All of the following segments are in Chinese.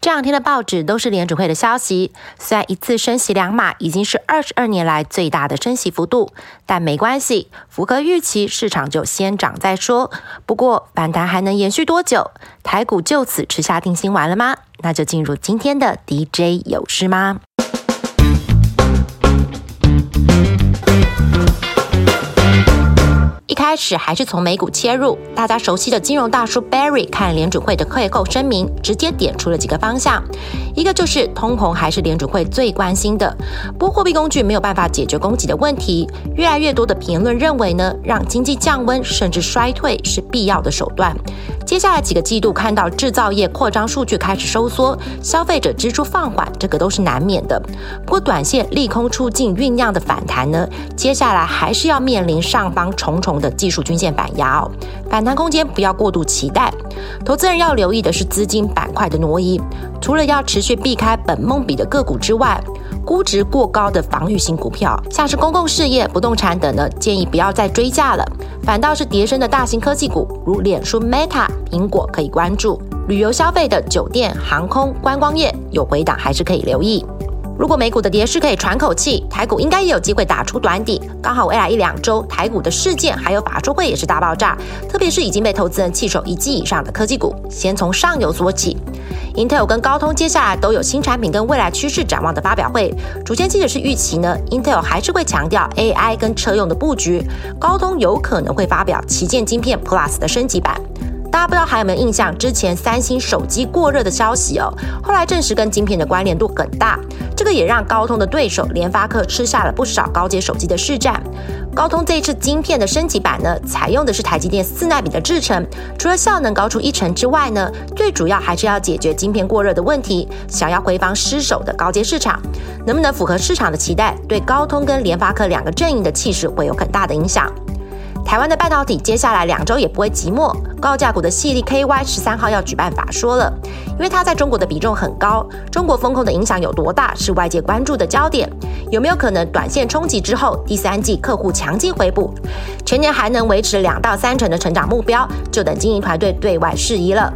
这两天的报纸都是联储会的消息。虽然一次升息两码已经是二十二年来最大的升息幅度，但没关系，符合预期，市场就先涨再说。不过反弹还能延续多久？台股就此吃下定心丸了吗？那就进入今天的 DJ 有事吗？开始还是从美股切入，大家熟悉的金融大叔 Barry 看联储会的会后声明，直接点出了几个方向。一个就是通膨还是联储会最关心的，不过货币工具没有办法解决供给的问题。越来越多的评论认为呢，让经济降温甚至衰退是必要的手段。接下来几个季度看到制造业扩张数据开始收缩，消费者支出放缓，这个都是难免的。不过短线利空出尽酝酿的反弹呢，接下来还是要面临上方重重的。技术均线反压哦，反弹空间不要过度期待。投资人要留意的是资金板块的挪移，除了要持续避开本梦比的个股之外，估值过高的防御型股票，像是公共事业、不动产等呢，建议不要再追价了。反倒是叠升的大型科技股，如脸书、Meta、苹果可以关注。旅游消费的酒店、航空、观光业有回档，还是可以留意。如果美股的跌势可以喘口气，台股应该也有机会打出短底。刚好未来一两周，台股的事件还有法说会也是大爆炸，特别是已经被投资人弃守一季以上的科技股，先从上游说起。Intel 跟高通接下来都有新产品跟未来趋势展望的发表会。主线记者是预期呢，Intel 还是会强调 AI 跟车用的布局，高通有可能会发表旗舰晶片 Plus 的升级版。大家不知道还有没有印象，之前三星手机过热的消息哦，后来证实跟晶片的关联度很大，这个也让高通的对手联发科吃下了不少高阶手机的市占。高通这一次晶片的升级版呢，采用的是台积电四纳米的制程，除了效能高出一成之外呢，最主要还是要解决晶片过热的问题，想要回防失守的高阶市场，能不能符合市场的期待，对高通跟联发科两个阵营的气势会有很大的影响。台湾的半导体接下来两周也不会寂寞，高价股的系利 KY 十三号要举办法说了，因为它在中国的比重很高，中国风控的影响有多大是外界关注的焦点，有没有可能短线冲击之后第三季客户强劲回补，全年还能维持两到三成的成长目标，就等经营团队对外释疑了。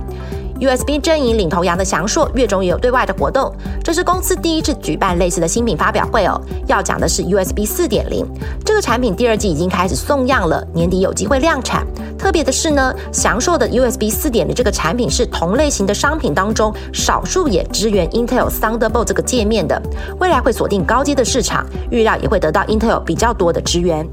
USB 阵营领头羊的翔硕月中也有对外的活动，这是公司第一次举办类似的新品发表会哦。要讲的是 USB 四点零这个产品，第二季已经开始送样了，年底有机会量产。特别的是呢，翔硕的 USB 四点零这个产品是同类型的商品当中少数也支援 Intel Thunderbolt 这个界面的，未来会锁定高阶的市场，预料也会得到 Intel 比较多的支援。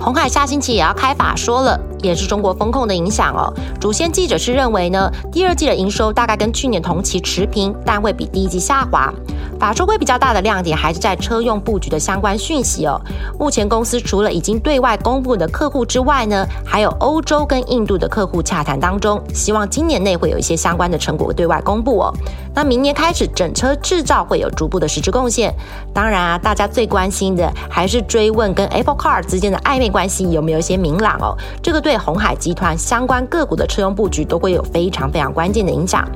红海下星期也要开法说了，也是中国风控的影响哦。主线记者是认为呢，第二季的营收大概跟去年同期持平，但会比第一季下滑。法说会比较大的亮点还是在车用布局的相关讯息哦。目前公司除了已经对外公布的客户之外呢，还有欧洲跟印度的客户洽谈当中，希望今年内会有一些相关的成果对外公布哦。那明年开始整车制造会有逐步的实质贡献。当然啊，大家最关心的还是追问跟 Apple Car 之间的暧昧关系有没有一些明朗哦。这个对对红海集团相关个股的车用布局都会有非常非常关键的影响。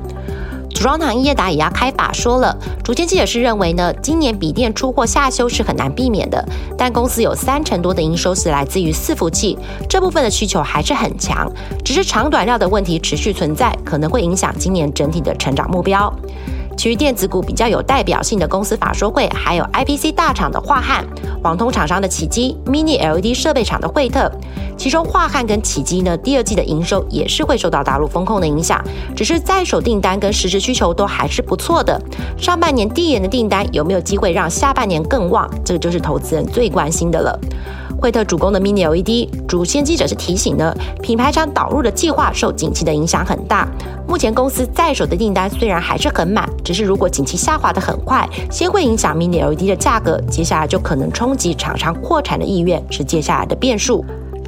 组装厂业达也要开法说了，主监记者是认为呢，今年笔电出货下修是很难避免的，但公司有三成多的营收是来自于伺服器，这部分的需求还是很强，只是长短料的问题持续存在，可能会影响今年整体的成长目标。其余电子股比较有代表性的公司法说会，还有 IPC 大厂的华汉、网通厂商的启基、Mini LED 设备厂的惠特。其中华汉跟启基呢，第二季的营收也是会受到大陆风控的影响，只是在手订单跟实质需求都还是不错的。上半年递延的订单有没有机会让下半年更旺？这个就是投资人最关心的了。惠特主攻的 Mini LED，主线记者是提醒呢，品牌商导入的计划受景气的影响很大。目前公司在手的订单虽然还是很满，只是如果景气下滑的很快，先会影响 Mini LED 的价格，接下来就可能冲击厂商扩产的意愿，是接下来的变数。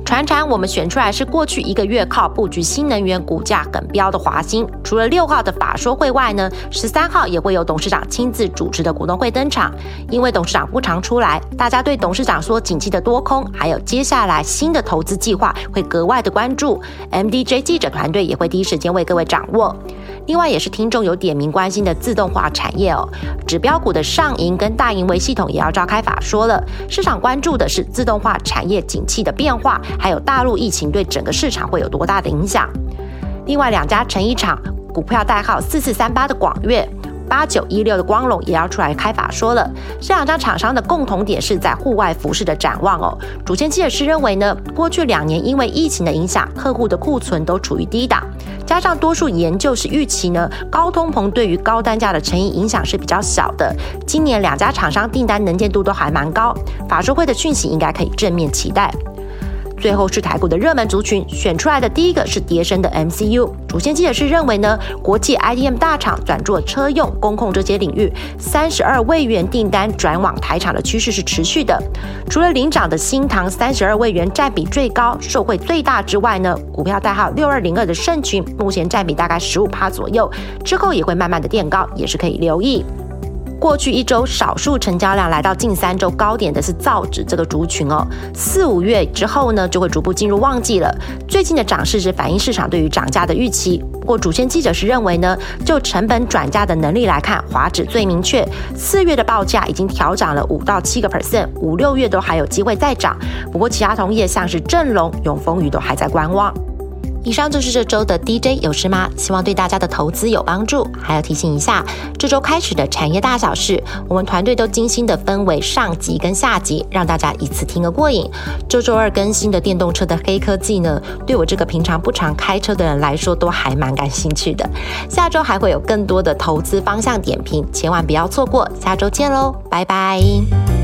船产我们选出来是过去一个月靠布局新能源股价很标的华兴，除了六号的法说会外呢，十三号也会有董事长亲自主持的股东会登场。因为董事长不常出来，大家对董事长说景气的多空，还有接下来新的投资计划会格外的关注。MDJ 记者团队也会第一时间为各位掌握。另外也是听众有点名关心的自动化产业哦，指标股的上银跟大银维系统也要召开法说了，市场关注的是自动化产业景气的变化，还有大陆疫情对整个市场会有多大的影响。另外两家成衣厂股票代号四四三八的广粤，八九一六的光荣也要出来开法说了。这两家厂商的共同点是在户外服饰的展望哦。主签记者是认为呢，过去两年因为疫情的影响，客户的库存都处于低档，加上多数研究是预期呢，高通膨对于高单价的成衣影响是比较小的。今年两家厂商订单能见度都还蛮高，法说会的讯息应该可以正面期待。最后是台股的热门族群，选出来的第一个是叠升的 MCU。主线记者是认为呢，国际 IDM 大厂转做车用、工控这些领域，三十二位元订单转往台厂的趋势是持续的。除了领涨的新唐三十二位元占比最高、受惠最大之外呢，股票代号六二零二的盛群目前占比大概十五趴左右，之后也会慢慢的垫高，也是可以留意。过去一周少数成交量来到近三周高点的是造纸这个族群哦，四五月之后呢就会逐步进入旺季了。最近的涨势是反映市场对于涨价的预期。不过主线记者是认为呢，就成本转嫁的能力来看，华指最明确，四月的报价已经调涨了五到七个 percent，五六月都还有机会再涨。不过其他同业像是正隆、永丰余都还在观望。以上就是这周的 DJ 有事吗？希望对大家的投资有帮助。还要提醒一下，这周开始的产业大小事，我们团队都精心的分为上集跟下集，让大家一次听个过瘾。这周二更新的电动车的黑科技呢，对我这个平常不常开车的人来说，都还蛮感兴趣的。下周还会有更多的投资方向点评，千万不要错过。下周见喽，拜拜。